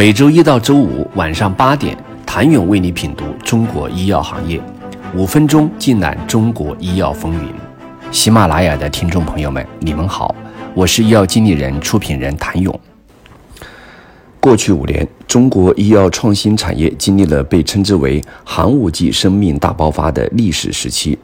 每周一到周五晚上八点，谭勇为你品读中国医药行业，五分钟尽览中国医药风云。喜马拉雅的听众朋友们，你们好，我是医药经理人、出品人谭勇。过去五年，中国医药创新产业经历了被称之为“寒武纪生命大爆发”的历史时期，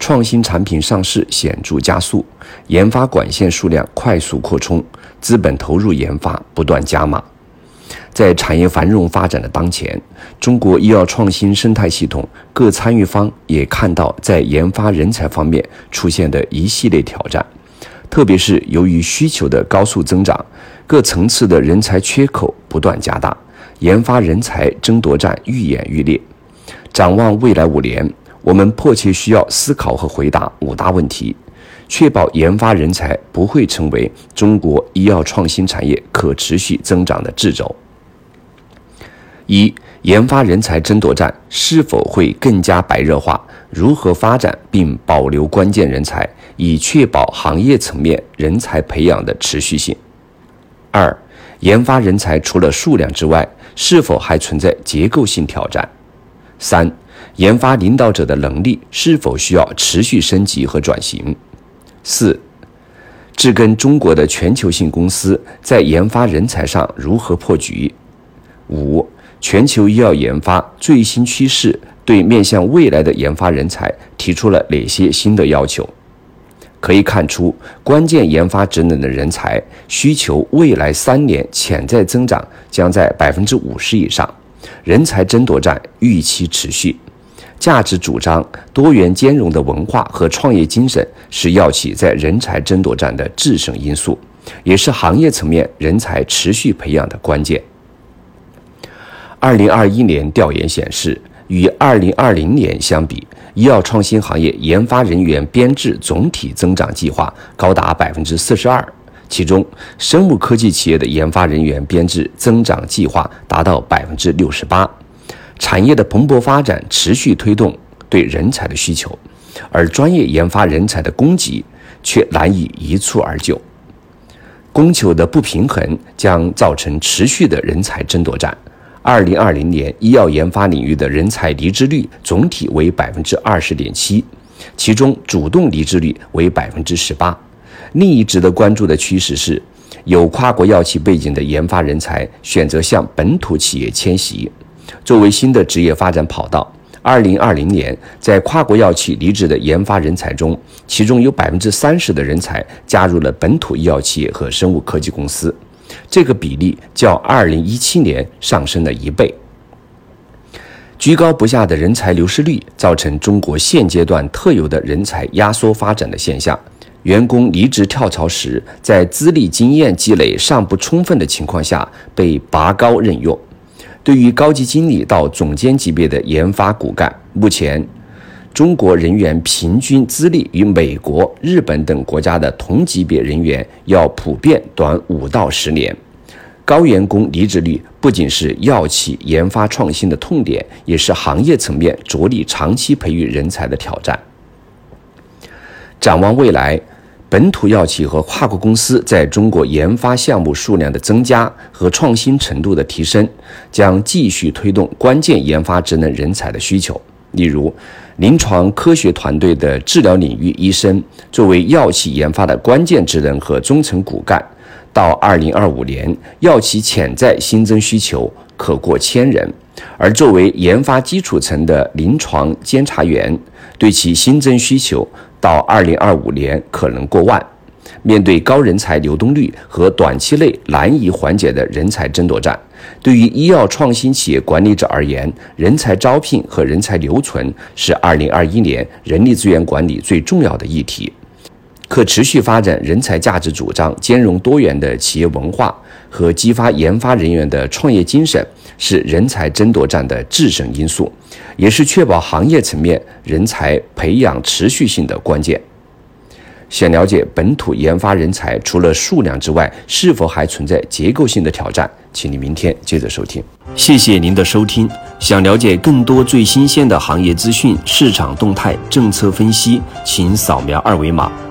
创新产品上市显著加速，研发管线数量快速扩充，资本投入研发不断加码。在产业繁荣发展的当前，中国医药创新生态系统各参与方也看到在研发人才方面出现的一系列挑战，特别是由于需求的高速增长，各层次的人才缺口不断加大，研发人才争夺战愈演愈烈。展望未来五年，我们迫切需要思考和回答五大问题，确保研发人才不会成为中国医药创新产业可持续增长的掣肘。一、研发人才争夺战是否会更加白热化？如何发展并保留关键人才，以确保行业层面人才培养的持续性？二、研发人才除了数量之外，是否还存在结构性挑战？三、研发领导者的能力是否需要持续升级和转型？四、治根中国的全球性公司在研发人才上如何破局？五。全球医药研发最新趋势对面向未来的研发人才提出了哪些新的要求？可以看出，关键研发职能的人才需求未来三年潜在增长将在百分之五十以上，人才争夺战预期持续。价值主张、多元兼容的文化和创业精神是药企在人才争夺战的制胜因素，也是行业层面人才持续培养的关键。二零二一年调研显示，与二零二零年相比，医药创新行业研发人员编制总体增长计划高达百分之四十二，其中生物科技企业的研发人员编制增长计划达到百分之六十八。产业的蓬勃发展持续推动对人才的需求，而专业研发人才的供给却难以一蹴而就，供求的不平衡将造成持续的人才争夺战。二零二零年，医药研发领域的人才离职率总体为百分之二十点七，其中主动离职率为百分之十八。另一值得关注的趋势是，有跨国药企背景的研发人才选择向本土企业迁徙，作为新的职业发展跑道。二零二零年，在跨国药企离职的研发人才中，其中有百分之三十的人才加入了本土医药企业和生物科技公司。这个比例较2017年上升了一倍。居高不下的人才流失率，造成中国现阶段特有的人才压缩发展的现象。员工离职跳槽时，在资历经验积累尚不充分的情况下被拔高任用。对于高级经理到总监级别的研发骨干，目前。中国人员平均资历与美国、日本等国家的同级别人员要普遍短五到十年。高员工离职率不仅是药企研发创新的痛点，也是行业层面着力长期培育人才的挑战。展望未来，本土药企和跨国公司在中国研发项目数量的增加和创新程度的提升，将继续推动关键研发职能人才的需求。例如，临床科学团队的治疗领域医生作为药企研发的关键职能和中层骨干，到二零二五年，药企潜在新增需求可过千人；而作为研发基础层的临床监察员，对其新增需求到二零二五年可能过万。面对高人才流动率和短期内难以缓解的人才争夺战，对于医药创新企业管理者而言，人才招聘和人才留存是二零二一年人力资源管理最重要的议题。可持续发展人才价值主张、兼容多元的企业文化和激发研发人员的创业精神，是人才争夺战的制胜因素，也是确保行业层面人才培养持续性的关键。想了解本土研发人才除了数量之外，是否还存在结构性的挑战？请你明天接着收听。谢谢您的收听。想了解更多最新鲜的行业资讯、市场动态、政策分析，请扫描二维码